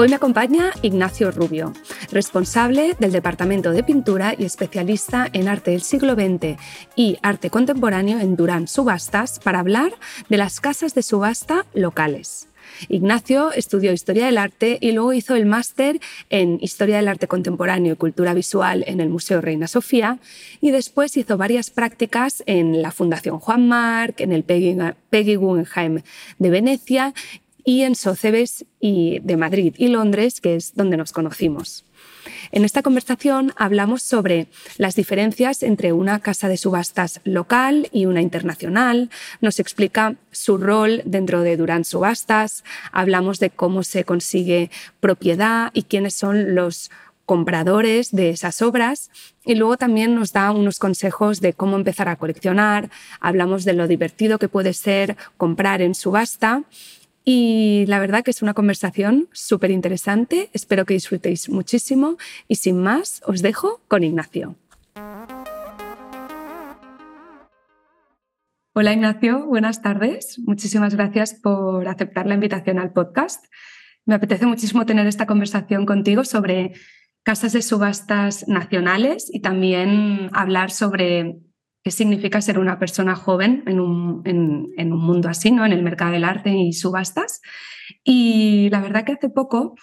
Hoy me acompaña Ignacio Rubio, responsable del Departamento de Pintura y especialista en arte del siglo XX y arte contemporáneo en Durán Subastas, para hablar de las casas de subasta locales. Ignacio estudió Historia del Arte y luego hizo el máster en Historia del Arte Contemporáneo y Cultura Visual en el Museo Reina Sofía y después hizo varias prácticas en la Fundación Juan Marc, en el Peggy Guggenheim de Venecia y en Socebes y de Madrid y Londres, que es donde nos conocimos. En esta conversación hablamos sobre las diferencias entre una casa de subastas local y una internacional, nos explica su rol dentro de Durán Subastas, hablamos de cómo se consigue propiedad y quiénes son los compradores de esas obras y luego también nos da unos consejos de cómo empezar a coleccionar, hablamos de lo divertido que puede ser comprar en subasta y la verdad que es una conversación súper interesante. Espero que disfrutéis muchísimo. Y sin más, os dejo con Ignacio. Hola Ignacio, buenas tardes. Muchísimas gracias por aceptar la invitación al podcast. Me apetece muchísimo tener esta conversación contigo sobre casas de subastas nacionales y también hablar sobre qué significa ser una persona joven en un, en, un, mundo así, ¿no? en el mercado del arte y subastas. Y la verdad que hace poco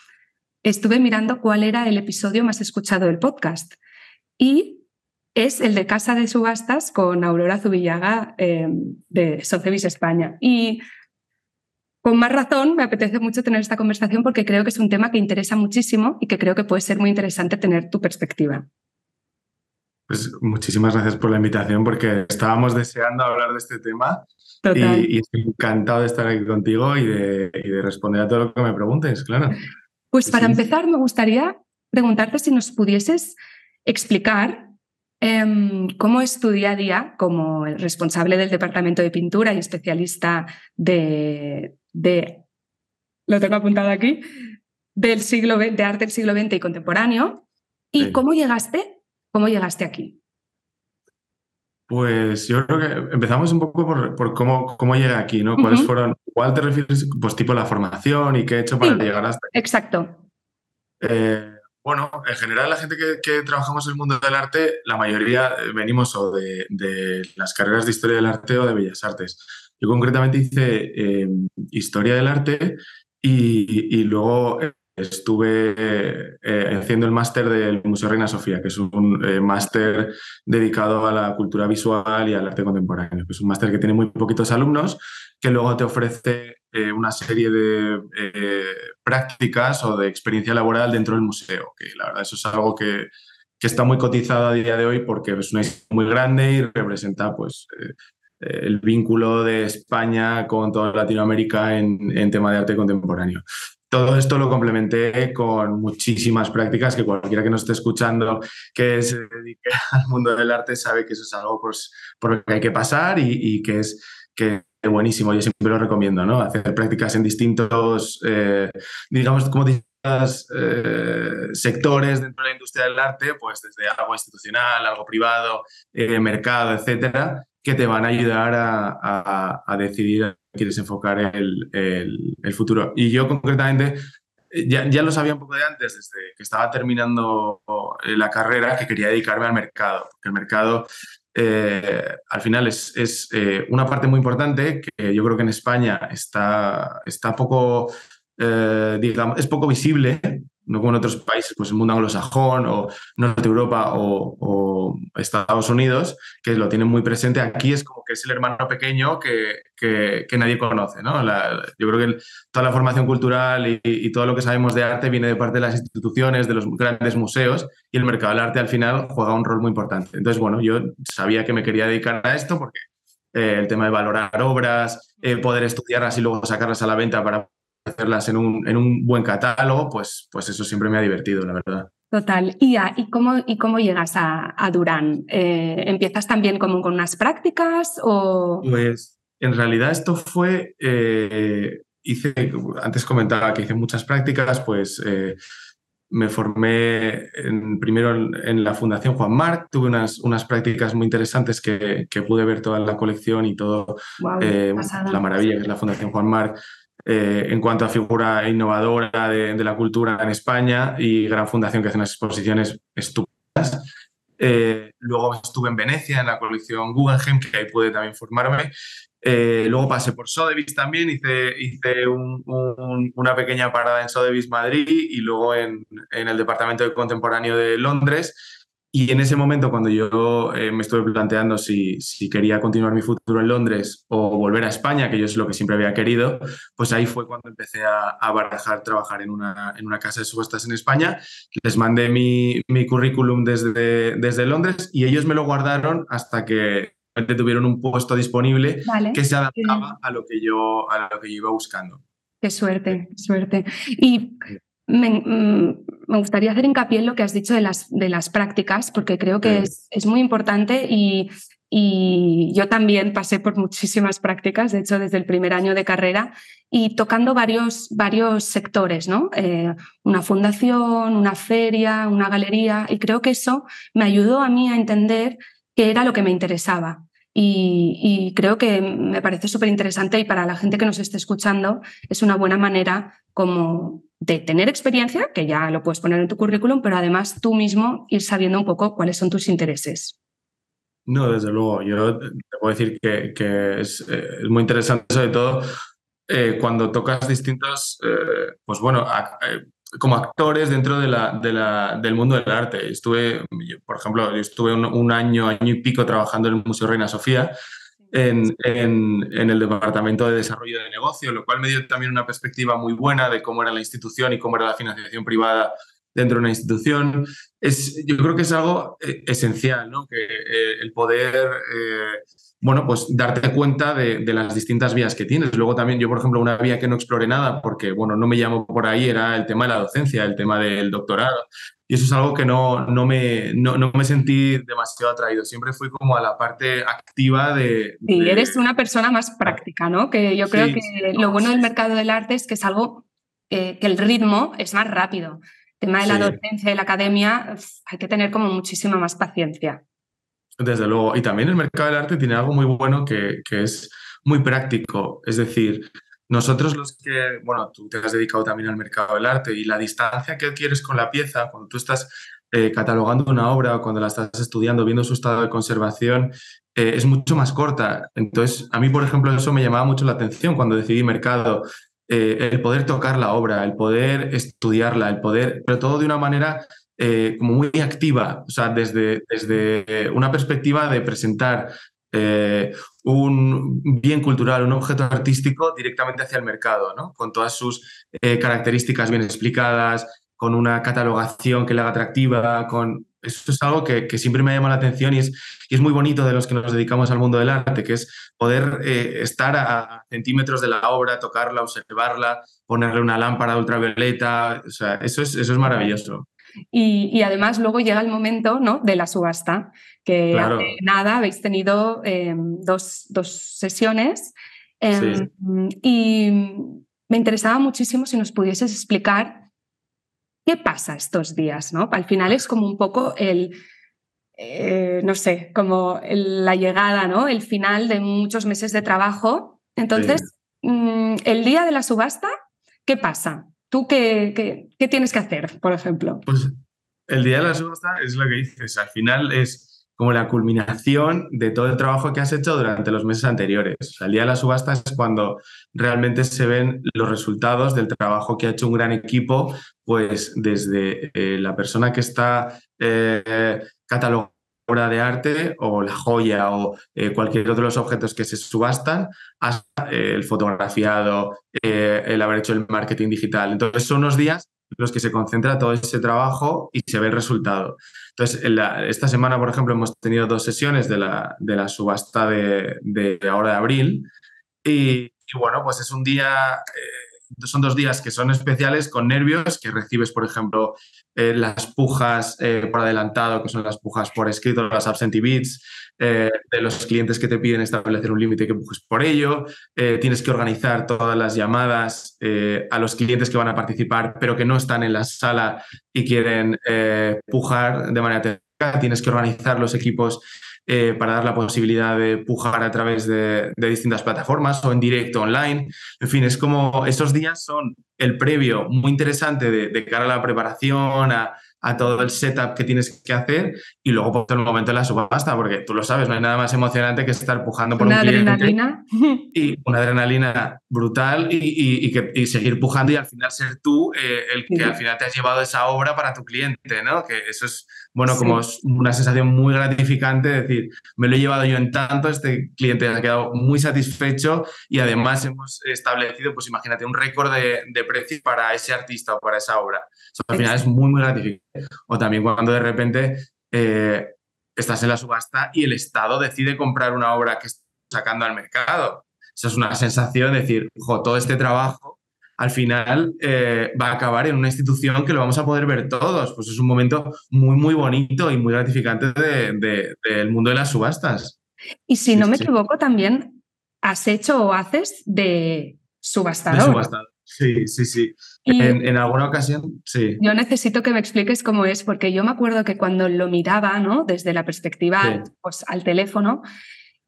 estuve mirando cuál era el episodio más escuchado del podcast y es el de Casa de Subastas con Aurora Zubillaga eh, de Socevis España. Y con más razón me apetece mucho tener esta conversación porque creo que es un tema que interesa muchísimo y que creo que puede ser muy interesante tener tu perspectiva. Pues muchísimas gracias por la invitación porque estábamos deseando hablar de este tema. Y, estoy encantado de estar aquí contigo y de, responder a todo lo que me preguntes, claro. Pues para empezar me gustaría preguntarte si nos pudieses explicar em, cómo es tu día a día como el responsable del Departamento de Pintura y especialista de, de lo tengo apuntado aquí, del siglo, de arte del siglo XX y contemporáneo, y cómo llegaste ¿Cómo llegaste aquí? Pues yo creo que empezamos un poco por, cómo, cómo llegué aquí, ¿no? ¿Cuáles fueron? ¿Cuál te refieres? Pues tipo la formación y qué he hecho para llegar hasta aquí. Exacto. Eh, bueno, en general la gente que, trabajamos en el mundo del arte, la mayoría eh, venimos o de, las carreras de historia del arte o de bellas artes. Yo concretamente hice eh, historia del arte y, y luego estuve eh, haciendo el máster del Museo Reina Sofía, que es un eh, máster dedicado a la cultura visual y al arte contemporáneo. Es un máster que tiene muy poquitos alumnos, que luego te ofrece eh, una serie de prácticas o de experiencia laboral dentro del museo, que la verdad eso es algo que, que está muy cotizado a día de hoy porque es una historia muy grande y representa pues, el vínculo de España con toda Latinoamérica en, en tema de arte contemporáneo. Todo esto lo complementé con muchísimas prácticas que cualquiera que nos esté escuchando que se dedique al mundo del arte sabe que eso es algo pues, por lo que hay que pasar y, que es que buenísimo. Yo siempre lo recomiendo, ¿no? Hacer prácticas en distintos, eh, digamos, como eh, sectores dentro de la industria del arte, pues desde algo institucional, algo privado, eh, mercado, etcétera, que te van a ayudar a, a decidir quieres enfocar el, el, futuro. Y yo concretamente ya, ya, lo sabía un poco de antes, desde que estaba terminando eh, la carrera, que quería dedicarme al mercado, porque el mercado eh, al final es, es eh, una parte muy importante que yo creo que en España está, está poco, digamos, es poco visible no como en otros países, pues el mundo anglosajón o Norte Europa o, Estados Unidos, que lo tienen muy presente. Aquí es como que es el hermano pequeño que, que, nadie conoce. ¿no? yo creo que toda la formación cultural y, todo lo que sabemos de arte viene de parte de las instituciones, de los grandes museos y el mercado del arte al final juega un rol muy importante. Entonces, bueno, yo sabía que me quería dedicar a esto porque eh, el tema de valorar obras, eh, poder estudiarlas y luego sacarlas a la venta para hacerlas en un, en un buen catálogo, pues, pues eso siempre me ha divertido, la verdad. Total. ¿Y, y, cómo, y cómo llegas a, Durán? Eh, ¿Empiezas también como con unas prácticas o...? Pues en realidad esto fue... Eh, hice, antes comentaba que hice muchas prácticas, pues eh, me formé primero en, la Fundación Juan Marc, tuve unas, unas prácticas muy interesantes que, que pude ver toda la colección y todo la maravilla que es la Fundación Juan Marc. Eh, en cuanto a figura innovadora de, la cultura en España y gran fundación que hace unas exposiciones estupendas. Eh, luego estuve en Venecia, en la colección Guggenheim, que ahí pude también formarme. Eh, luego pasé por Sotheby's también, hice, hice una pequeña parada en Sotheby's Madrid y luego en, en el Departamento de Contemporáneo de Londres y en ese momento, cuando yo eh, me estuve planteando si, si, quería continuar mi futuro en Londres o volver a España, que yo es lo que siempre había querido, pues ahí fue cuando empecé a, a barajar trabajar en una, en una casa de subastas en España. Les mandé mi, mi currículum desde, desde Londres y ellos me lo guardaron hasta que tuvieron un puesto disponible que se adaptaba a lo que yo a lo que yo iba buscando. Qué suerte, suerte. Y Mm, me, gustaría hacer hincapié en lo que has dicho de las, de las prácticas, porque creo que es, es, muy importante y, y, yo también pasé por muchísimas prácticas, de hecho desde el primer año de carrera, y tocando varios, varios sectores, ¿no? Eh, una fundación, una feria, una galería, y creo que eso me ayudó a mí a entender qué era lo que me interesaba. Y, creo que me parece súper interesante y para la gente que nos esté escuchando es una buena manera como de tener experiencia, que ya lo puedes poner en tu currículum, pero además tú mismo ir sabiendo un poco cuáles son tus intereses. No, desde luego. Yo te puedo decir que, eh, es, muy interesante, sobre todo eh, cuando tocas distintos, eh, pues bueno, como actores dentro de la, de la, del mundo del arte. Estuve, por ejemplo, yo estuve un, un, año, año y pico trabajando en el Museo Reina Sofía en, en, el Departamento de Desarrollo de Negocio, lo cual me dio también una perspectiva muy buena de cómo era la institución y cómo era la financiación privada dentro de una institución. Es, yo creo que es algo eh, esencial, ¿no? que eh, el poder eh, bueno, pues darte cuenta de, de, las distintas vías que tienes. Luego también yo, por ejemplo, una vía que no exploré nada porque, bueno, no me llamo por ahí, era el tema de la docencia, el tema del doctorado. Y eso es algo que no, no, me, no, no, me sentí demasiado atraído. Siempre fui como a la parte activa de... Sí, eres una persona más práctica, ¿no? Que yo creo que lo bueno del mercado del arte es que es algo eh, que el ritmo es más rápido. El tema de la docencia y la academia, hay que tener como muchísima más paciencia. Desde luego. Y también el mercado del arte tiene algo muy bueno que, que es muy práctico. Es decir, nosotros los que, bueno, tú te has dedicado también al mercado del arte y la distancia que adquieres con la pieza, cuando tú estás eh, catalogando una obra o cuando la estás estudiando, viendo su estado de conservación, eh, es mucho más corta. Entonces, a mí, por ejemplo, eso me llamaba mucho la atención cuando decidí mercado. Eh, el poder tocar la obra, el poder estudiarla, el poder, pero todo de una manera como muy activa, o sea, desde, desde una perspectiva de presentar eh, un bien cultural, un objeto artístico directamente hacia el mercado, ¿no? con todas sus eh, características bien explicadas, con una catalogación que le haga atractiva, con... Eso es algo que, siempre me llama la atención y es, y es, muy bonito de los que nos dedicamos al mundo del arte, que es poder eh, estar a, centímetros de la obra, tocarla, observarla, ponerle una lámpara ultravioleta, o sea, eso es, eso es maravilloso. Y, además luego llega el momento ¿no? de la subasta, que hace nada habéis tenido em, dos, dos, sesiones. Em, y me interesaba muchísimo si nos pudieses explicar qué pasa estos días. ¿no? Al final es como un poco el, eh, no sé, como la llegada, ¿no? el final de muchos meses de trabajo. Entonces, mm, el día de la subasta, ¿qué pasa? ¿Tú qué, qué, tienes que hacer, por ejemplo? Pues el día de la subasta es lo que dices, al final es como la culminación de todo el trabajo que has hecho durante los meses anteriores. el día de la subasta es cuando realmente se ven los resultados del trabajo que ha hecho un gran equipo, pues desde eh, la persona que está eh, catalogando obra de arte o la joya o eh, cualquier otro de los objetos que se subastan hasta eh, el fotografiado, eh, el haber hecho el marketing digital. Entonces son unos días en los que se concentra todo ese trabajo y se ve el resultado. Entonces, esta semana, por ejemplo, hemos tenido dos sesiones de la, subasta de, de, ahora de abril y, bueno, pues es un día son dos días que son especiales con nervios, que recibes, por ejemplo, eh, las pujas eh, por adelantado, que son las pujas por escrito, las absentee beats, de los clientes que te piden establecer un límite que pujes por ello. tienes que organizar todas las llamadas a los clientes que van a participar, pero que no están en la sala y quieren pujar de manera técnica. Tienes que organizar los equipos eh, para dar la posibilidad de pujar a través de, distintas plataformas o en directo online. En fin, es como esos días son el previo muy interesante de cara a la preparación, a todo el setup que tienes que hacer y luego por el momento de la subasta, porque tú lo sabes, no hay nada más emocionante que estar pujando por una un adrenalina. y una adrenalina brutal y, que, seguir pujando y al final ser tú eh, el que al final te has llevado esa obra para tu cliente, ¿no? Que eso es, bueno, como una sensación muy gratificante, decir, me lo he llevado yo en tanto, este cliente ha quedado muy satisfecho y además hemos establecido, pues imagínate, un récord de, de precio para ese artista o para esa obra. al final es muy, muy gratificante. O también cuando de repente eh, estás en la subasta y el Estado decide comprar una obra que está sacando al mercado. Esa es una sensación de decir, todo este trabajo al final eh, va a acabar en una institución que lo vamos a poder ver todos. Pues es un momento muy, muy bonito y muy gratificante del mundo de las subastas. Y si no me equivoco, también has hecho o haces de subastador. De subastador. Sí, sí, sí. En, alguna ocasión, sí. Yo necesito que me expliques cómo es, porque yo me acuerdo que cuando lo miraba, ¿no? Desde la perspectiva pues, al teléfono,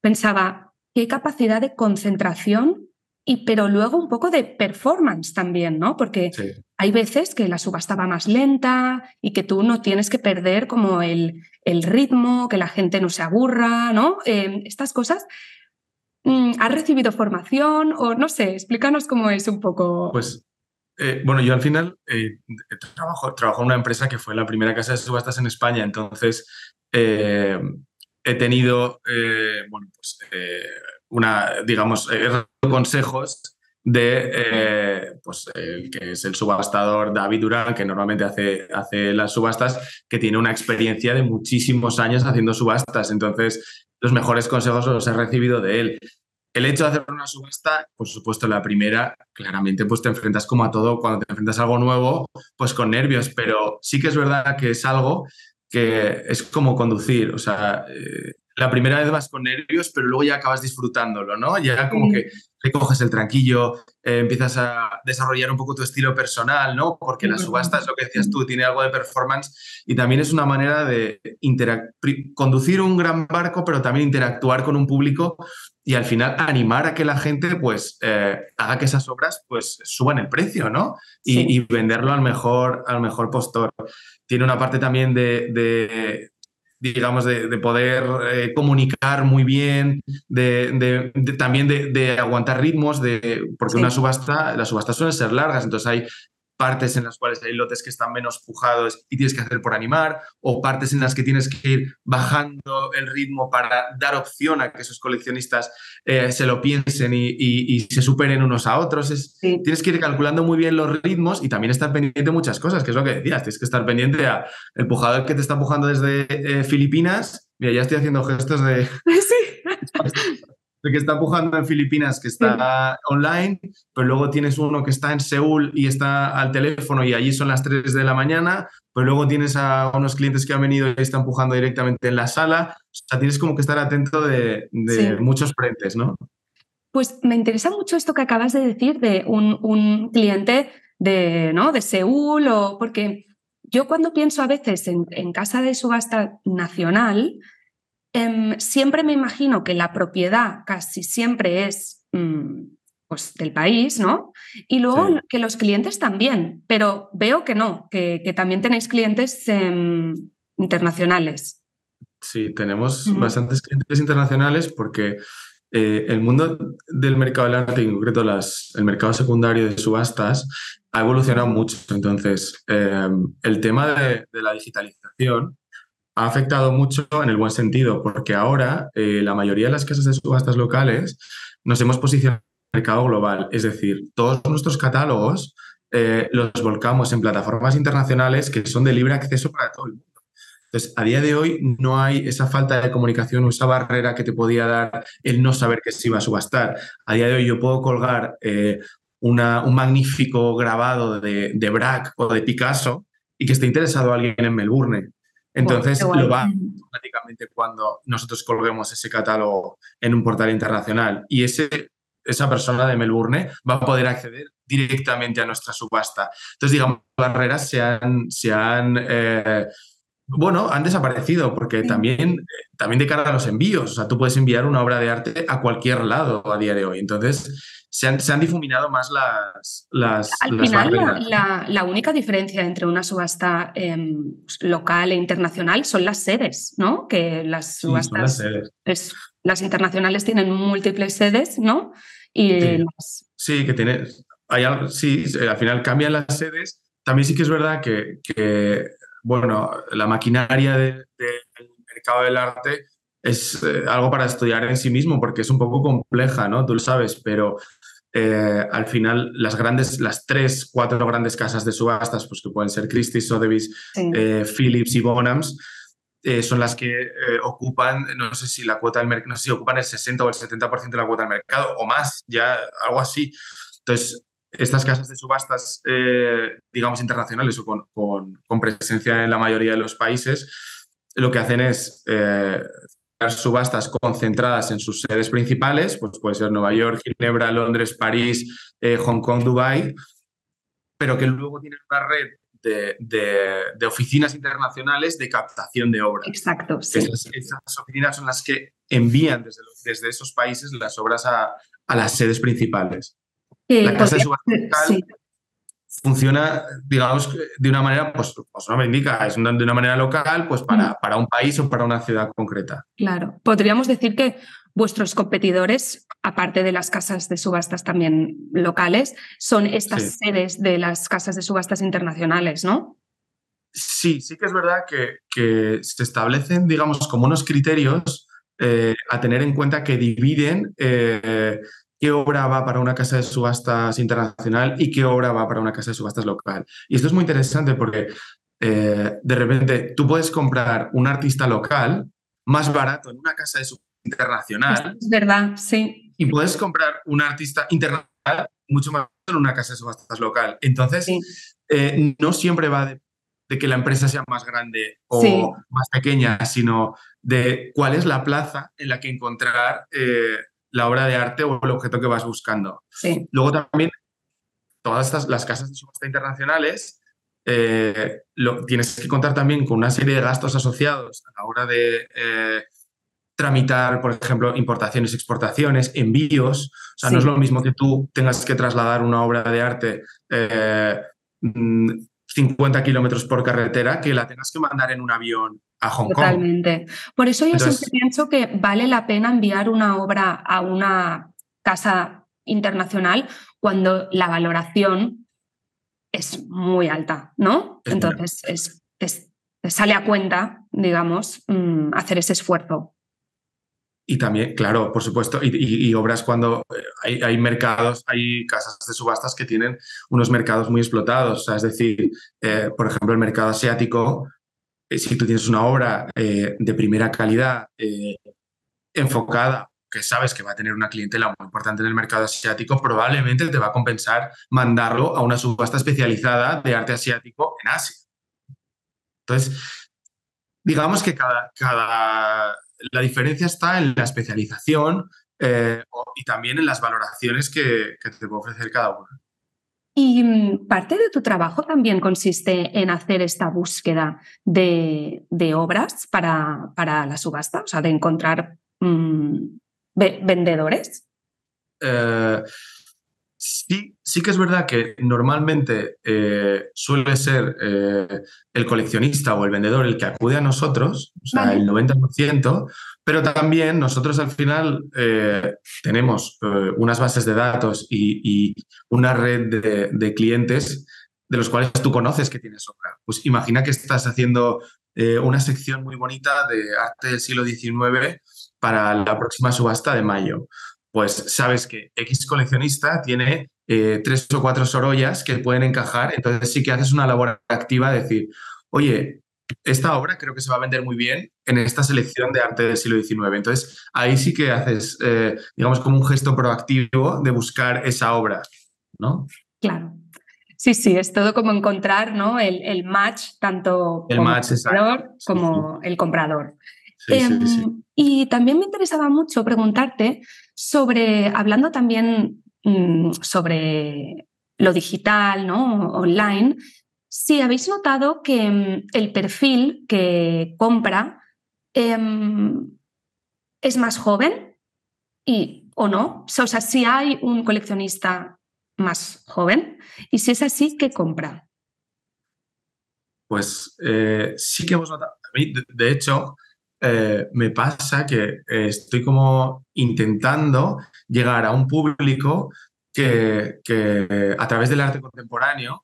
pensaba, qué capacidad de concentración, y, pero luego un poco de performance también, ¿no? Porque hay veces que la subasta va más lenta y que tú no tienes que perder como el, el ritmo, que la gente no se aburra, ¿no? Eh, estas cosas ¿Has recibido formación o no sé? Explícanos cómo es un poco. Pues eh, bueno, yo al final eh, trabajo, en una empresa que fue la primera casa de subastas en España, entonces eh, he tenido, bueno, pues una, digamos, consejos de pues, el que es el subastador David Durán, que normalmente hace, hace las subastas, que tiene una experiencia de muchísimos años haciendo subastas. Entonces, los mejores consejos los he recibido de él. El hecho de hacer una subasta, por supuesto, la primera, claramente, pues te enfrentas como a todo, cuando te enfrentas a algo nuevo, pues con nervios, pero sí que es verdad que es algo que es como conducir, o sea, eh, la primera vez vas con nervios, pero luego ya acabas disfrutándolo, ¿no? Ya como que recoges el tranquillo, eh, empiezas a desarrollar un poco tu estilo personal, ¿no? Porque la subasta es lo que decías tú, tiene algo de performance y también es una manera de conducir un gran barco, pero también interactuar con un público y al final animar a que la gente pues eh, haga que esas obras pues suban el precio, ¿no? Y, venderlo al mejor, al mejor postor. Tiene una parte también de digamos, de, poder eh, comunicar muy bien, de, también de, aguantar ritmos, de, porque una subasta, las subastas suelen ser largas, entonces hay partes en las cuales hay lotes que están menos pujados y tienes que hacer por animar, o partes en las que tienes que ir bajando el ritmo para dar opción a que esos coleccionistas eh, se lo piensen y, se superen unos a otros. Tienes que ir calculando muy bien los ritmos y también estar pendiente de muchas cosas, que es lo que decías, tienes que estar pendiente a el pujador que te está pujando desde eh, Filipinas. Mira, ya estoy haciendo gestos de... Sí. que está empujando en Filipinas, que está online, pero luego tienes uno que está en Seúl y está al teléfono y allí son las 3 de la mañana, pero luego tienes a unos clientes que han venido y están empujando directamente en la sala. O sea, tienes como que estar atento de, muchos frentes, ¿no? Pues me interesa mucho esto que acabas de decir de un, cliente de, ¿no? de Seúl, o porque yo cuando pienso a veces en, en casa de subasta nacional, Em, siempre me imagino que la propiedad casi siempre es mm, pues, del país, ¿no? Y luego que los clientes también, pero veo que no, que, también tenéis clientes em, internacionales. Sí, tenemos bastantes clientes internacionales porque eh, el mundo del mercado del arte, en concreto las, el mercado secundario de subastas, ha evolucionado mucho. Entonces, em, el tema de, la digitalización ha afectado mucho en el buen sentido, porque ahora eh, la mayoría de las casas de subastas locales nos hemos posicionado en el mercado global, es decir, todos nuestros catálogos eh, los volcamos en plataformas internacionales que son de libre acceso para todo el mundo. Entonces, a día de hoy no hay esa falta de comunicación o esa barrera que te podía dar el no saber que se iba a subastar. A día de hoy yo puedo colgar eh, un magnífico grabado de, de Braque o de Picasso y que esté interesado alguien en Melbourne. Entonces lo va automáticamente cuando nosotros colguemos ese catálogo en un portal internacional y ese, esa persona de Melbourne va a poder acceder directamente a nuestra subasta. Entonces, digamos, las barreras se han, se han eh, bueno, han desaparecido porque también, también de cara a los envíos, o sea, tú puedes enviar una obra de arte a cualquier lado a día de hoy. Entonces, se han, se han difuminado más las... las Al final, la, única diferencia entre una subasta em, local e internacional son las sedes, ¿no? Que las subastas... las, las internacionales tienen múltiples sedes, ¿no? Y sí, que tiene... Hay, sí, al final cambian las sedes. También sí que es verdad que, que bueno, la maquinaria del mercado del arte es eh, algo para estudiar en sí mismo porque es un poco compleja, ¿no? Tú lo sabes, pero eh, al final las grandes, las tres, cuatro grandes casas de subastas, pues que pueden ser Christie's, Sotheby's, eh, Philips y Bonhams, son las que ocupan, no sé si la cuota del mercado, no sé si ocupan el 60 o el 70% de la cuota del mercado o más, ya algo así. Entonces, estas casas de subastas, eh, digamos, internacionales o con, presencia en la mayoría de los países, lo que hacen es eh, subastas concentradas en sus sedes principales, pues puede ser Nueva York, Ginebra, Londres, París, eh, Hong Kong, Dubai, pero que luego tienen una red de, oficinas internacionales de captación de obras. Exacto. Sí. Esas, oficinas son las que envían desde, desde esos países las obras a, a las sedes principales la casa de subasta funciona, digamos, de una manera, pues, pues no me indica, es de una manera local, pues para, para un país o para una ciudad concreta. Claro. Podríamos decir que vuestros competidores, aparte de las casas de subastas también locales, son estas sedes de las casas de subastas internacionales, ¿no? Sí, sí que es verdad que, que se establecen, digamos, como unos criterios eh, a tener en cuenta que dividen eh, qué obra va para una casa de subastas internacional y qué obra va para una casa de subastas local. Y esto es muy interesante porque eh, de repente tú puedes comprar un artista local más barato en una casa de subastas internacional. Es verdad, sí. Y puedes comprar un artista internacional mucho más barato en una casa de subastas local. Entonces, eh, no siempre va de, que la empresa sea más grande o más pequeña, sino de cuál es la plaza en la que encontrar eh, la obra de arte o el objeto que vas buscando. Luego también, todas estas, las casas de subasta internacionales, eh, lo, tienes que contar también con una serie de gastos asociados a la hora de eh, tramitar, por ejemplo, importaciones, exportaciones, envíos. O sea, no es lo mismo que tú tengas que trasladar una obra de arte eh, 50 kilómetros por carretera que la tengas que mandar en un avión a Hong Kong. Totalmente. Por eso yo siempre pienso que vale la pena enviar una obra a una casa internacional cuando la valoración es muy alta, ¿no? Entonces es, sale a cuenta, digamos, mm, hacer ese esfuerzo. Y también, claro, por supuesto, y, obras cuando eh, hay, mercados, hay casas de subastas que tienen unos mercados muy explotados. O sea, es decir, eh, por ejemplo, el mercado asiático, si tú tienes una obra de primera calidad enfocada, que sabes que va a tener una clientela muy importante en el mercado asiático, probablemente te va a compensar mandarlo a una subasta especializada de arte asiático en Asia. Entonces, digamos que cada, la diferencia está en la especialización eh, y también en las valoraciones que, te puede ofrecer cada uno. Y mm, parte de tu trabajo también consiste en hacer esta búsqueda de, obras para, para, la subasta, o sea, de encontrar mm, vendedores. Eh, Sí, sí que es verdad que normalmente eh, suele ser eh, el coleccionista o el vendedor el que acude a nosotros, o sea, el 90%, pero también nosotros al final eh, tenemos unas bases de datos y, una red de, de, clientes de los cuales tú conoces que tienes obra. Pues imagina que estás haciendo una sección muy bonita de arte del siglo XIX para la próxima subasta de mayo pues sabes que X coleccionista tiene eh, tres o cuatro sorollas que pueden encajar, entonces sí que haces una labor activa de decir, oye, esta obra creo que se va a vender muy bien en esta selección de arte del siglo XIX. Entonces ahí sí que haces, eh, digamos, como un gesto proactivo de buscar esa obra. ¿no? Claro. Sí, sí, es todo como encontrar ¿no? el, match, tanto el match, como el comprador. Em, y también me interesaba mucho preguntarte sobre, hablando también mm, sobre lo digital, ¿no? online, si habéis notado que mm, el perfil que compra em, es más joven y, o no. O sea, si hay un coleccionista más joven y si es así, ¿qué compra? Pues eh, sí que hemos notado. de, hecho, eh, me pasa que eh, estoy como intentando llegar a un público que, a través del arte contemporáneo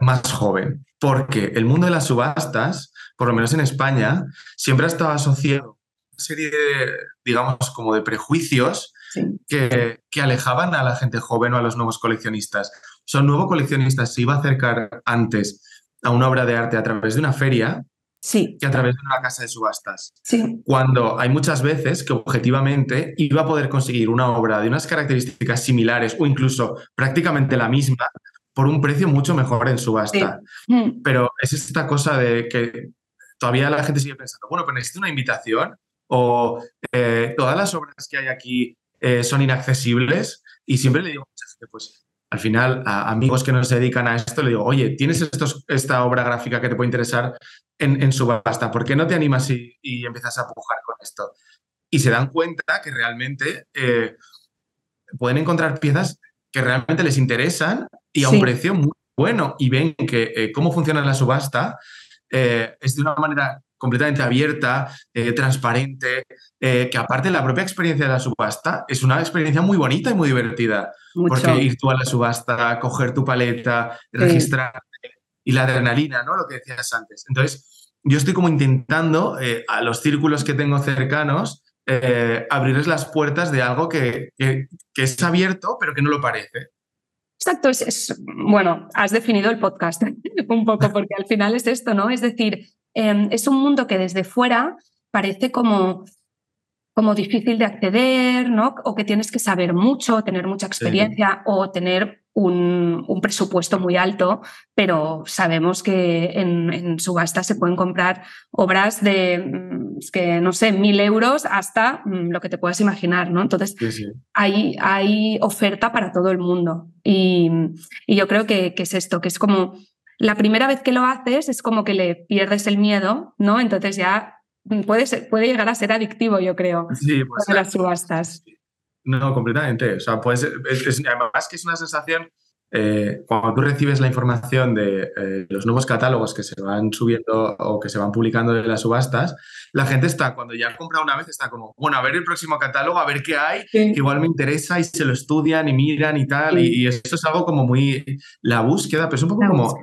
más joven, porque el mundo de las subastas, por lo menos en España, siempre ha estado asociado serie de, digamos, como de prejuicios que, que, alejaban a la gente joven o a los nuevos coleccionistas. Son nuevo coleccionista se iba a acercar antes a una obra de arte a través de una feria sí. que a través de una casa de subastas. Sí. Cuando hay muchas veces que objetivamente iba a poder conseguir una obra de unas características similares o incluso prácticamente la misma por un precio mucho mejor en subasta. Mm. Pero es esta cosa de que todavía la gente sigue pensando, bueno, pero necesito una invitación o eh, todas las obras que hay aquí eh, son inaccesibles y siempre le digo a pues al final a amigos que no se dedican a esto, le digo, oye, ¿tienes esta obra gráfica que te puede interesar en, subasta? ¿Por qué no te animas y, empiezas a pujar con esto? Y se dan cuenta que realmente eh, pueden encontrar piezas que realmente les interesan y a un precio muy bueno y ven que cómo funciona la subasta es de una manera completamente abierta, eh, transparente, eh, que aparte la propia experiencia de la subasta es una experiencia muy bonita y muy divertida. Porque ir tú a la subasta, coger tu paleta, registrar y la adrenalina, ¿no? Lo que decías antes. Entonces, yo estoy como intentando eh, a los círculos que tengo cercanos abrirles las puertas de algo que, que, es abierto, pero que no lo parece. Exacto, es, bueno, has definido el podcast un poco, porque al final es esto, ¿no? Es decir, Em, es un mundo que desde fuera parece como, como difícil de acceder, ¿no? O que tienes que saber mucho, tener mucha experiencia o tener un, presupuesto muy alto, pero sabemos que en, subasta se pueden comprar obras de, mm, que no sé, mil euros hasta mm, lo que te puedas imaginar, ¿no? Entonces, Hay, hay, oferta para todo el mundo. Y, yo creo que, que, es esto, que es como la primera vez que lo haces es como que le pierdes el miedo, ¿no? Entonces ya puede, puede llegar a ser adictivo, yo creo, sí, pues, las subastas. No, completamente. O sea, pues, además que es una sensación, eh, cuando tú recibes la información de eh, los nuevos catálogos que se van subiendo o que se van publicando en las subastas, la gente está, cuando ya compra una vez, está como, bueno, a ver el próximo catálogo, a ver qué hay, que igual me interesa y se lo estudian y miran y tal. Y, y, esto es algo como muy, la búsqueda, pero es un poco como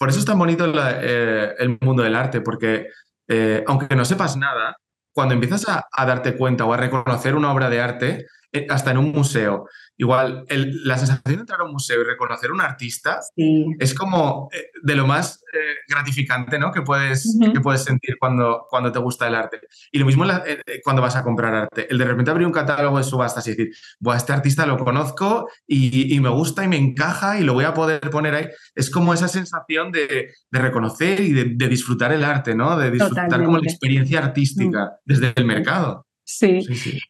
por eso es tan bonito eh, el mundo del arte, porque eh, aunque no sepas nada, cuando empiezas a, darte cuenta o a reconocer una obra de arte, eh, hasta en un museo, Igual, la sensación de entrar a un museo y reconocer a un artista es como eh, de lo más eh, gratificante ¿no? que, puedes, que puedes sentir cuando, cuando te gusta el arte. Y lo mismo eh, cuando vas a comprar arte. El de repente abrir un catálogo de subastas y decir, Buah, este artista lo conozco y, me gusta y me encaja y lo voy a poder poner ahí. Es como esa sensación de, reconocer y de, disfrutar el arte, ¿no? de disfrutar como la experiencia artística desde el mercado. Sí.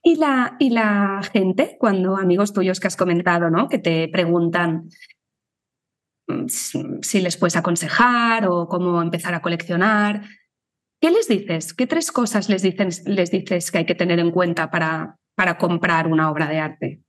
Y, la, y la gente, cuando amigos tuyos que has comentado, ¿no? Que te preguntan mm, si les puedes aconsejar o cómo empezar a coleccionar, ¿qué les dices? ¿Qué tres cosas les, les dices que hay que tener en cuenta para, para comprar una obra de arte?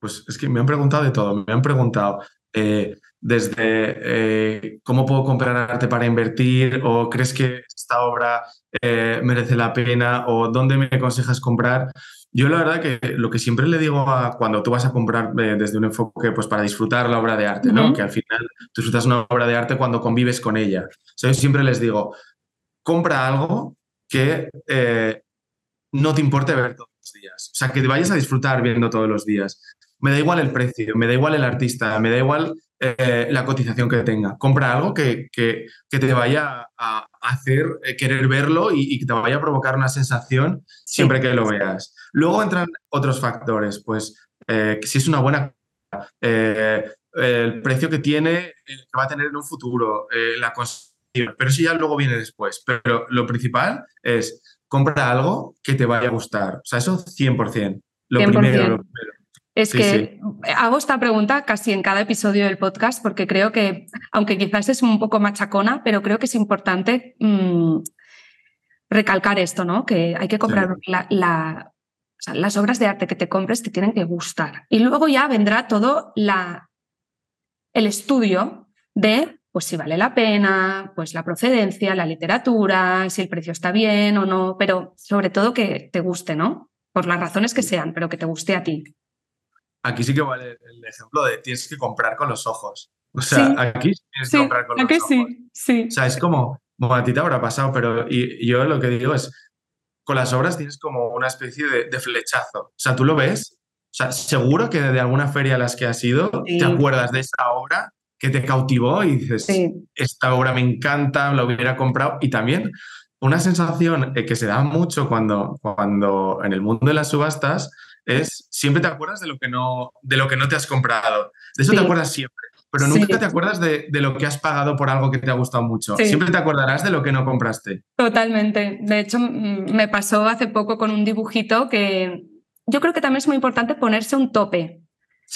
Pues es que me han preguntado de todo. Me han preguntado, eh, desde eh, cómo puedo comprar arte para invertir o crees que esta obra eh, merece la pena o dónde me aconsejas comprar. Yo la verdad que lo que siempre le digo a cuando tú vas a comprar eh, desde un enfoque pues para disfrutar la obra de arte, ¿no? Que al final tú disfrutas una obra de arte cuando convives con ella. yo siempre les digo, compra algo que no te importe ver todos los días. O sea, que te vayas a disfrutar viendo todos los días. Me da igual el precio, me da igual el artista, me da igual eh, la cotización que tenga. Compra algo que, que, te vaya a hacer eh, querer verlo y, que te vaya a provocar una sensación siempre que lo veas. Luego entran otros factores, pues eh, si es una buena el precio que tiene, que va a tener en un futuro, la pero eso ya luego viene después. Pero lo principal es compra algo que te vaya a gustar. O sea, eso 100%. Lo primero, lo primero. Es que hago esta pregunta casi en cada episodio del podcast porque creo que, aunque quizás es un poco machacona, pero creo que es importante mm, recalcar esto, ¿no? Que hay que comprar las obras de arte que te compres te tienen que gustar. Y luego ya vendrá todo la, el estudio de pues si vale la pena, pues la procedencia, la literatura, si el precio está bien o no, pero sobre todo que te guste, ¿no? Por las razones que sean, pero que te guste a ti. Aquí sí que vale el ejemplo de tienes que comprar con los ojos. O sea, aquí tienes que comprar con los ojos. Sí, sí. O sea, es como, bueno, a ti te habrá pasado, pero y, yo lo que digo es, con las obras tienes como una especie de, flechazo. O sea, tú lo ves, o sea, seguro que de alguna feria a las que has ido, te acuerdas de esa obra que te cautivó y dices, esta obra me encanta, la hubiera comprado. Y también una sensación eh, que se da mucho cuando, cuando en el mundo de las subastas es siempre te acuerdas de lo que no, de lo que no te has comprado. De eso te acuerdas siempre. Pero nunca te acuerdas de, lo que has pagado por algo que te ha gustado mucho. Siempre te acordarás de lo que no compraste. Totalmente. De hecho, me pasó hace poco con un dibujito que yo creo que también es muy importante ponerse un tope.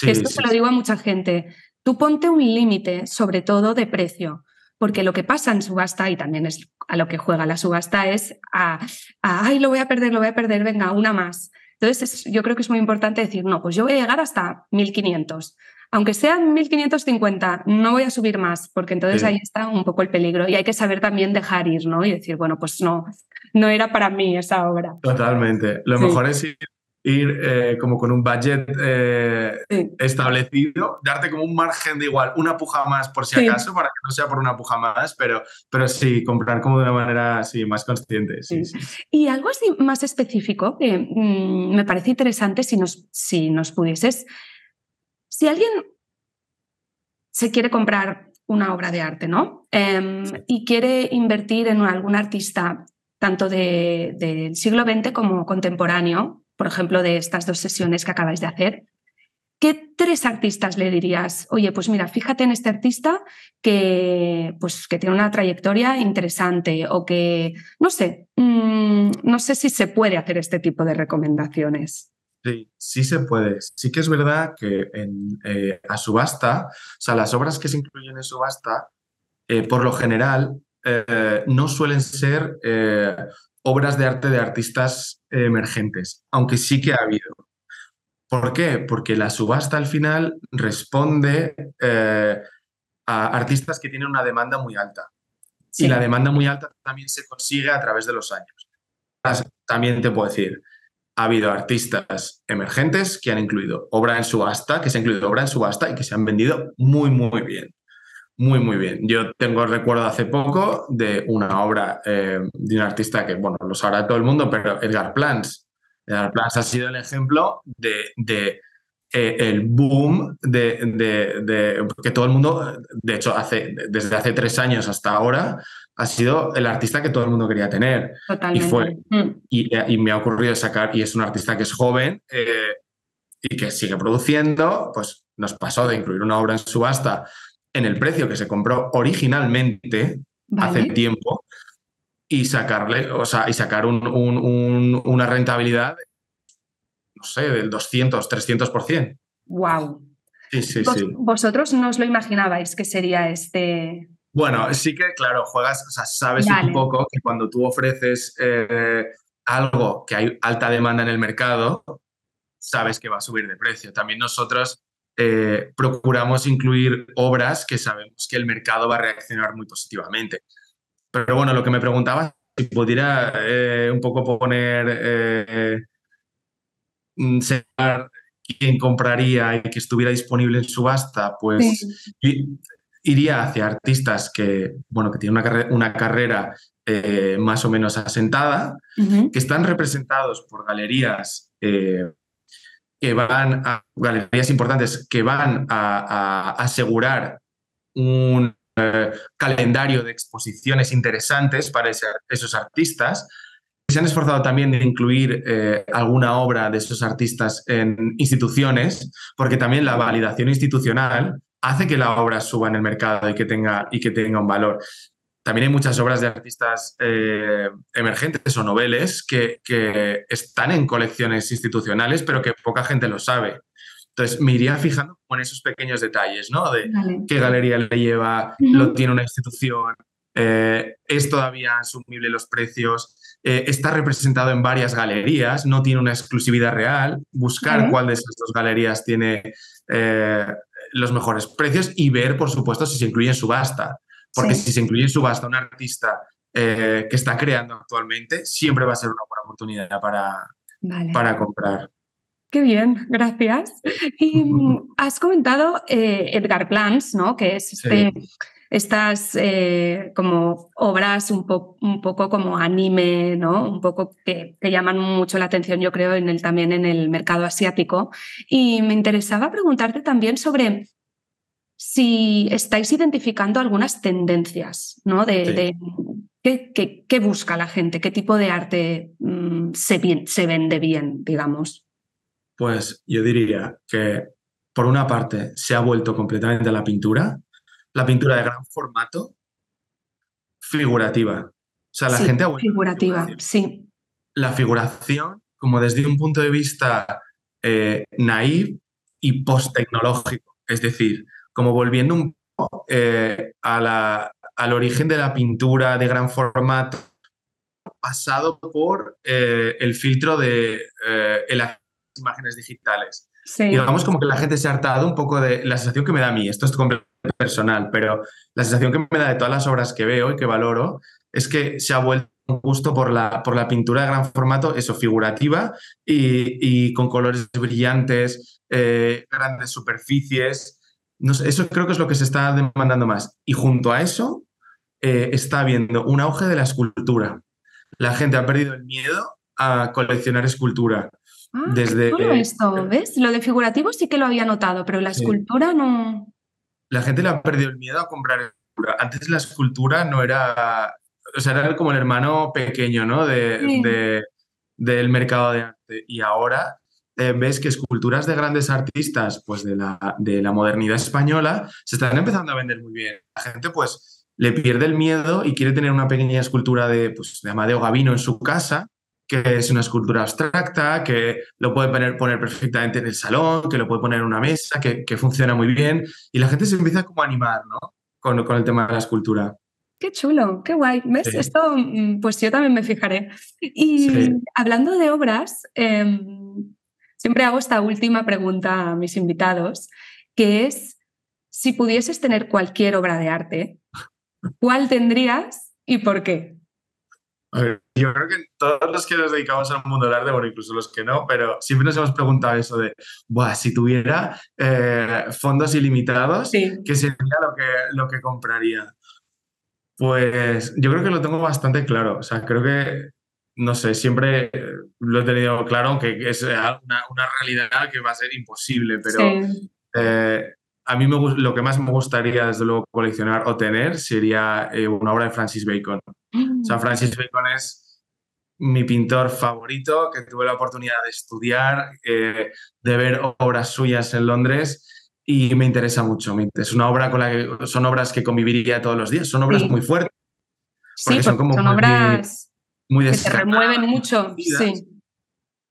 Esto se lo digo a mucha gente. Tú ponte un límite, sobre todo de precio, porque lo que pasa en subasta, y también es a lo que juega la subasta, es a, ay, lo voy a perder, lo voy a perder, venga, una más. Entonces, yo creo que es muy importante decir, no, pues yo voy a llegar hasta 1500. Aunque sean 1550, no voy a subir más, porque entonces ahí está un poco el peligro. Y hay que saber también dejar ir, ¿no? Y decir, bueno, pues no, no era para mí esa obra. Totalmente. Lo mejor es ir ir eh, como con un budget eh, establecido, darte como un margen de igual, una puja más por si acaso, para que no sea por una puja más, pero, pero sí, comprar como de una manera así, más consciente. Sí, y algo así más específico que mm, me parece interesante si nos, si nos pudieses, si alguien se quiere comprar una obra de arte, ¿no? Em, y quiere invertir en algún artista tanto del siglo XX como contemporáneo, por ejemplo, de estas dos sesiones que acabáis de hacer, ¿qué tres artistas le dirías? Oye, pues mira, fíjate en este artista que, pues, que tiene una trayectoria interesante o que, no sé, mm, no sé si se puede hacer este tipo de recomendaciones. Sí, sí se puede. Sí que es verdad que en, eh, a subasta, o sea, las obras que se incluyen en subasta, eh, por lo general, eh, no suelen ser obras de arte de artistas emergentes, aunque sí que ha habido. ¿Por qué? Porque la subasta al final responde eh, a artistas que tienen una demanda muy alta. Y la demanda muy alta también se consigue a través de los años. También te puedo decir, ha habido artistas emergentes que han incluido obra en subasta, que se ha incluido obra en subasta y que se han vendido muy, muy bien muy, muy bien. Yo tengo el recuerdo hace poco de una obra eh, de un artista que, bueno, lo sabrá todo el mundo, pero Edgar Plans. Edgar Plans ha sido el ejemplo de, de eh, el boom de, de, que todo el mundo, de hecho, hace, desde hace tres años hasta ahora, ha sido el artista que todo el mundo quería tener. Totalmente. Y, fue, mm. y, me ha ocurrido sacar, y es un artista que es joven eh, y que sigue produciendo, pues nos pasó de incluir una obra en subasta en el precio que se compró originalmente hace tiempo y sacarle, o sea, y sacar una rentabilidad, no sé, del 200, 300%. ¡Wow! Sí, sí, sí. ¿Vosotros no os lo imaginabais que sería este...? Bueno, sí que, claro, juegas, o sea, sabes un poco que cuando tú ofreces eh, algo que hay alta demanda en el mercado, sabes que va a subir de precio. También nosotros eh, procuramos incluir obras que sabemos que el mercado va a reaccionar muy positivamente. Pero bueno, lo que me preguntaba, si pudiera eh, un poco poner, eh, mm, quién compraría y que estuviera disponible en subasta, pues iría hacia artistas que, bueno, que tienen una, carrera más o menos asentada, que están representados por galerías que van a galerías importantes que van a, asegurar un eh, calendario de exposiciones interesantes para esos artistas, se han esforzado también en incluir eh, alguna obra de esos artistas en instituciones, porque también la validación institucional hace que la obra suba en el mercado y que tenga, y que tenga un valor. También hay muchas obras de artistas eh, emergentes o noveles que, que, están en colecciones institucionales, pero que poca gente lo sabe. Entonces, me iría fijando en esos pequeños detalles, ¿no? De qué galería le lleva, lo tiene una institución, eh, es todavía asumible los precios, eh, está representado en varias galerías, no tiene una exclusividad real, buscar cuál de esas dos galerías tiene los mejores precios y ver, por supuesto, si se incluye en subasta. Porque si se incluye en subasta un artista eh, que está creando actualmente, siempre va a ser una buena oportunidad para, para comprar. Qué bien, gracias. Y has comentado eh, Edgar Plans, ¿no? Que es este, estas eh, como obras un, un, poco como anime, ¿no? Un poco que, que, llaman mucho la atención, yo creo, en el, también en el mercado asiático. Y me interesaba preguntarte también sobre si estáis identificando algunas tendencias, ¿no? De, ¿qué, busca la gente, qué tipo de arte mm, se, se vende bien, digamos. Pues yo diría que, por una parte, se ha vuelto completamente a la pintura, la pintura de gran formato, figurativa. O sea, la gente ha vuelto Figurativa, sí. La figuración, como desde un punto de vista eh, naive y post-tecnológico. Es decir, como volviendo un poco eh, al origen de la pintura de gran formato, pasado por eh, el filtro de eh, las imágenes digitales. Sí. Digamos como que la gente se ha hartado un poco de la sensación que me da a mí, esto es completamente personal, pero la sensación que me da de todas las obras que veo y que valoro es que se ha vuelto un gusto por la, por la pintura de gran formato, eso, figurativa y, y con colores brillantes, grandes superficies, eso creo que es lo que se está demandando más. Y junto a eso eh, está habiendo un auge de la escultura. La gente ha perdido el miedo a coleccionar escultura. Ah, Desde, esto, ¿ves? Lo de figurativo sí que lo había notado, pero la escultura no. La gente le ha perdido el miedo a comprar escultura. Antes la escultura no era. O sea, era como el hermano pequeño, ¿no? de, del mercado de arte. Y ahora eh, ves que esculturas de grandes artistas pues de la, de la modernidad española se están empezando a vender muy bien. La gente pues le pierde el miedo y quiere tener una pequeña escultura de, pues, de Amadeo Gavino en su casa, que es una escultura abstracta, que lo puede poner, poner perfectamente en el salón, que lo puede poner en una mesa, que, que funciona muy bien. Y la gente se empieza como a animar ¿no? con, con el tema de la escultura. Qué chulo, qué guay. ¿Ves? Esto, mm, pues yo también me fijaré. Y hablando de obras, em, Siempre hago esta última pregunta a mis invitados, que es, si pudieses tener cualquier obra de arte, ¿cuál tendrías y por qué? yo creo que todos los que nos dedicamos al mundo del arte, bueno, incluso los que no, pero siempre nos hemos preguntado eso de, Buah, si tuviera eh, fondos ilimitados, ¿qué sería lo que, lo que compraría? Pues yo creo que lo tengo bastante claro. O sea, creo que no sé, siempre lo he tenido claro, aunque es una, una realidad que va a ser imposible, pero eh, a mí me, lo que más me gustaría, desde luego, coleccionar o tener sería eh, una obra de Francis Bacon. O sea, mm. Francis Bacon es mi pintor favorito, que tuve la oportunidad de estudiar, eh, de ver obras suyas en Londres y me interesa mucho. Es una obra con la que son obras que conviviría todos los días, son obras muy fuertes. Sí, son, como son obras muy Que se remueven mucho, sí.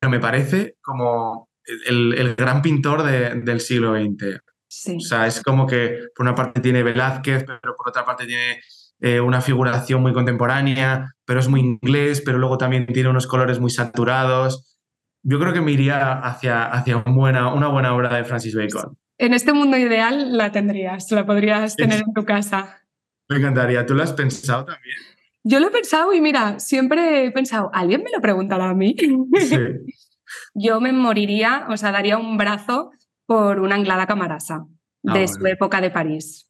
Pero me parece como el, gran pintor del siglo XX. Sí. O sea, es como que por una parte tiene Velázquez, pero por otra parte tiene eh, una figuración muy contemporánea, pero es muy inglés, pero luego también tiene unos colores muy saturados. Yo creo que me iría hacia, hacia buena, una buena obra de Francis Bacon. En este mundo ideal la tendrías, la podrías tener en tu casa. Me encantaría. ¿Tú lo has pensado también? Yo lo he pensado y mira, siempre he pensado, ¿alguien me lo preguntará a mí? Yo me moriría, o sea, daría un brazo por una Anglada Camarasa ah, de su época de París.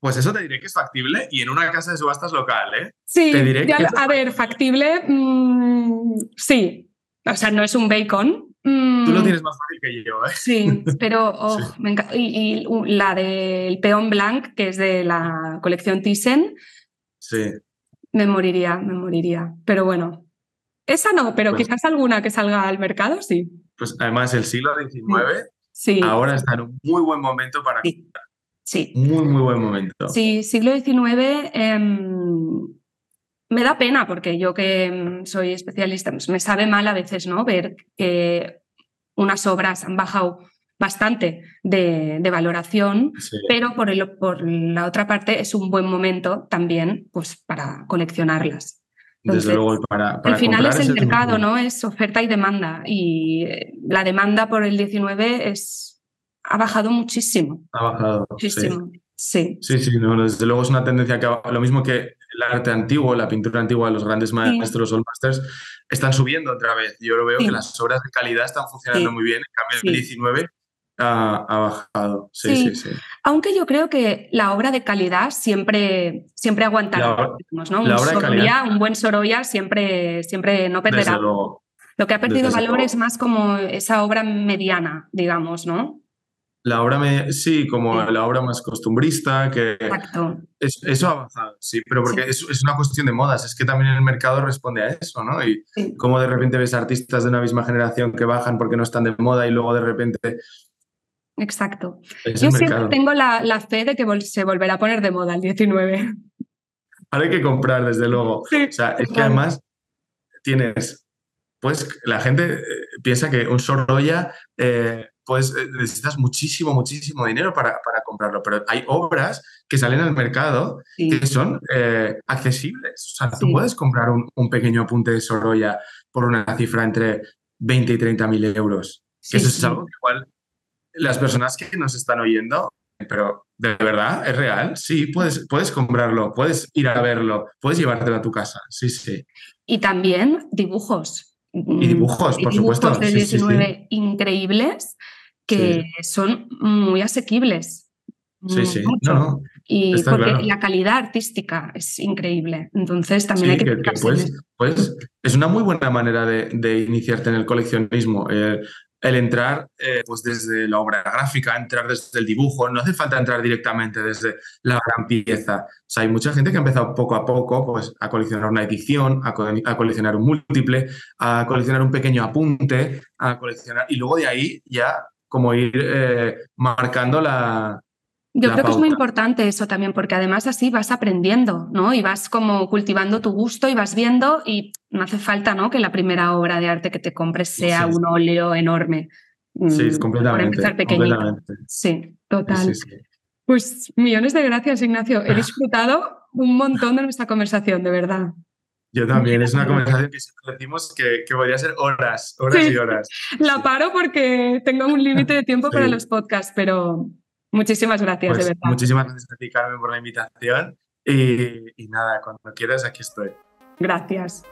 Pues eso te diré que es factible y en una casa de subastas local, ¿eh? Sí, te diré a ver, factible, mm, sí. O sea, no es un bacon. Tú lo mm. tienes más fácil que yo, ¿eh? Sí, pero oh, Me y, y, la del Peón Blanc, que es de la colección Thyssen. Sí. Me moriría, me moriría. Pero bueno, Esa no, pero pues quizás alguna que salga al mercado, sí. Pues además el siglo XIX ahora está en un muy buen momento para sí. sí. Muy, muy buen momento. Sí, siglo XIX em, me da pena porque yo que em, soy especialista, pues me sabe mal a veces, ¿no? Ver que unas obras han bajado bastante de, valoración, pero por, el, por la otra parte es un buen momento también pues, para coleccionarlas. Desde luego, para, Al final es el mercado, ¿no? Es oferta y demanda. Y eh, la demanda por el 19 es, ha bajado muchísimo. Ha bajado. Muchísimo. Sí. Sí, sí, desde luego es una tendencia que lo mismo que el arte antiguo, la pintura antigua, los grandes maestros, los masters, están subiendo otra vez. Yo lo veo que las obras de calidad están funcionando muy bien. En cambio, el 19 ha, bajado. Sí, sí, sí, Aunque yo creo que la obra de calidad siempre, siempre aguantará. ¿no? un, un buen Sorolla siempre, siempre no perderá. Lo que ha perdido valor es más como esa obra mediana, digamos, ¿no? La obra, sí, como la obra más costumbrista, que Exacto. eso ha avanzado, sí, pero porque es, es, una cuestión de modas, es que también el mercado responde a eso, ¿no? Y como de repente ves artistas de una misma generación que bajan porque no están de moda y luego de repente Exacto. Yo siempre tengo la, fe de que se volverá a poner de moda el 19. Ahora hay que comprar, desde luego. o sea, es que además tienes, pues la gente eh, piensa que un Sorolla, eh, pues eh, necesitas muchísimo, muchísimo dinero para, comprarlo, pero hay obras que salen al mercado que son accesibles. O sea, tú puedes comprar un, pequeño apunte de Sorolla por una cifra entre 20 y 30 mil euros. eso es algo que igual las personas que nos están oyendo, pero ¿de verdad es real? Sí, puedes, puedes comprarlo, puedes ir a verlo, puedes llevártelo a tu casa, sí, sí. Y también dibujos. Y dibujos, por supuesto. Dibujos del 19 increíbles que son muy asequibles. Sí, sí. y porque la calidad artística es increíble. Entonces también hay que, pues, pues, es una muy buena manera de, iniciarte en el coleccionismo. Eh, el entrar eh, pues desde la obra gráfica, entrar desde el dibujo, no hace falta entrar directamente desde la gran pieza. O sea, hay mucha gente que ha empezado poco a poco pues, a coleccionar una edición, a, coleccionar un múltiple, a coleccionar un pequeño apunte, a coleccionar y luego de ahí ya como ir eh, marcando la, yo creo que es muy importante eso también, porque además así vas aprendiendo, ¿no? Y vas como cultivando tu gusto y vas viendo y no hace falta, ¿no? Que la primera obra de arte que te compres sea un óleo enorme. Sí, mm, completamente. empezar Sí, total. pues millones de gracias, Ignacio. He disfrutado un montón de nuestra conversación, de verdad. Yo también, es una conversación que siempre decimos que, que podría ser horas, horas y horas. La paro porque tengo un límite de tiempo para los podcasts, pero, Muchísimas gracias, de pues verdad. Muchísimas gracias a ti, Carmen, por la invitación. Y, y nada, cuando quieras, aquí estoy. Gracias.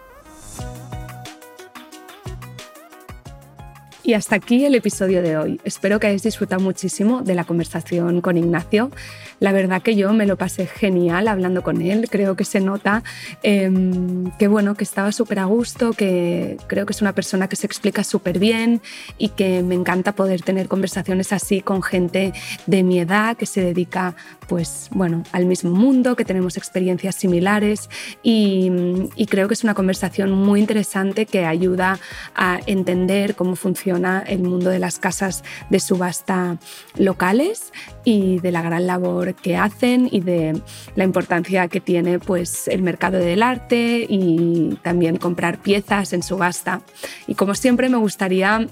Y hasta aquí el episodio de hoy. Espero que hayáis disfrutado muchísimo de la conversación con Ignacio. La verdad que yo me lo pasé genial hablando con él. Creo que se nota em, que bueno, que estaba súper a gusto, que creo que es una persona que se explica súper bien y que me encanta poder tener conversaciones así con gente de mi edad que se dedica pues bueno, al mismo mundo, que tenemos experiencias similares y, y creo que es una conversación muy interesante que ayuda a entender cómo funciona el mundo de las casas de subasta locales y de la gran labor que hacen y de la importancia que tiene pues, el mercado del arte y también comprar piezas en subasta. Y como siempre me gustaría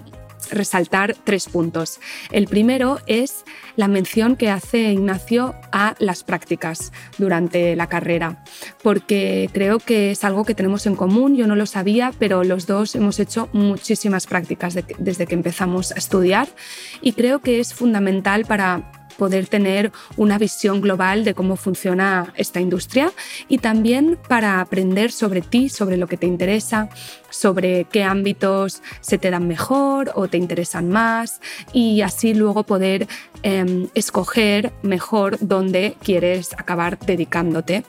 resaltar tres puntos. El primero es la mención que hace Ignacio a las prácticas durante la carrera, porque creo que es algo que tenemos en común, yo no lo sabía, pero los dos hemos hecho muchísimas prácticas desde que empezamos a estudiar y creo que es fundamental para poder tener una visión global de cómo funciona esta industria y también para aprender sobre ti, sobre lo que te interesa, sobre qué ámbitos se te dan mejor o te interesan más y así luego poder em, escoger mejor dónde quieres acabar dedicándote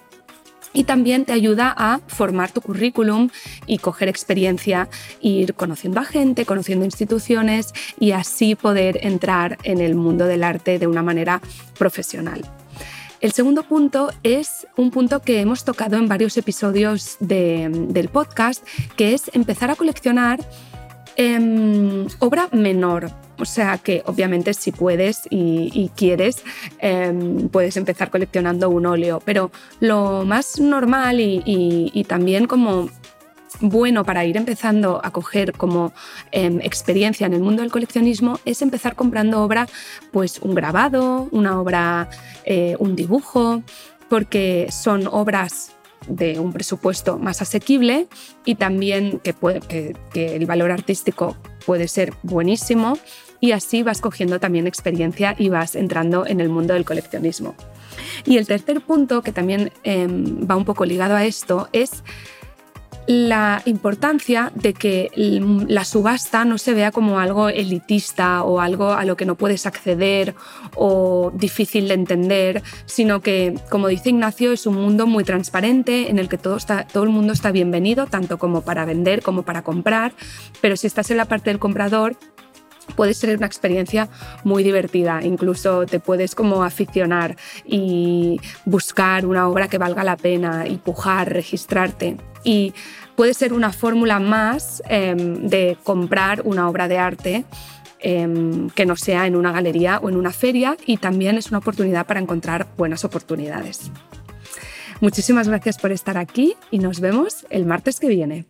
y también te ayuda a formar tu currículum y coger experiencia, ir conociendo a gente, conociendo instituciones y así poder entrar en el mundo del arte de una manera profesional. El segundo punto es un punto que hemos tocado en varios episodios del podcast, que es empezar a coleccionar em, obra menor. O sea que obviamente si puedes y, quieres, em, puedes empezar coleccionando un óleo, pero lo más normal y también como bueno para ir empezando a coger como em, experiencia en el mundo del coleccionismo es empezar comprando obra, pues un grabado, una obra, eh, un dibujo, porque son obras de un presupuesto más asequible y también que, el valor artístico puede ser buenísimo y así vas cogiendo también experiencia y vas entrando en el mundo del coleccionismo. Y el tercer punto, que también em, va un poco ligado a esto, es la importancia de que la subasta no se vea como algo elitista o algo a lo que no puedes acceder o difícil de entender, sino que, como dice Ignacio, es un mundo muy transparente en el que todo, todo el mundo está bienvenido, tanto como para vender como para comprar, pero si estás en la parte del comprador, puede ser una experiencia muy divertida. Incluso te puedes como aficionar y buscar una obra que valga la pena, y pujar, registrarte. Y puede ser una fórmula más em, de comprar una obra de arte em, que no sea en una galería o en una feria y también es una oportunidad para encontrar buenas oportunidades. Muchísimas gracias por estar aquí y nos vemos el martes que viene.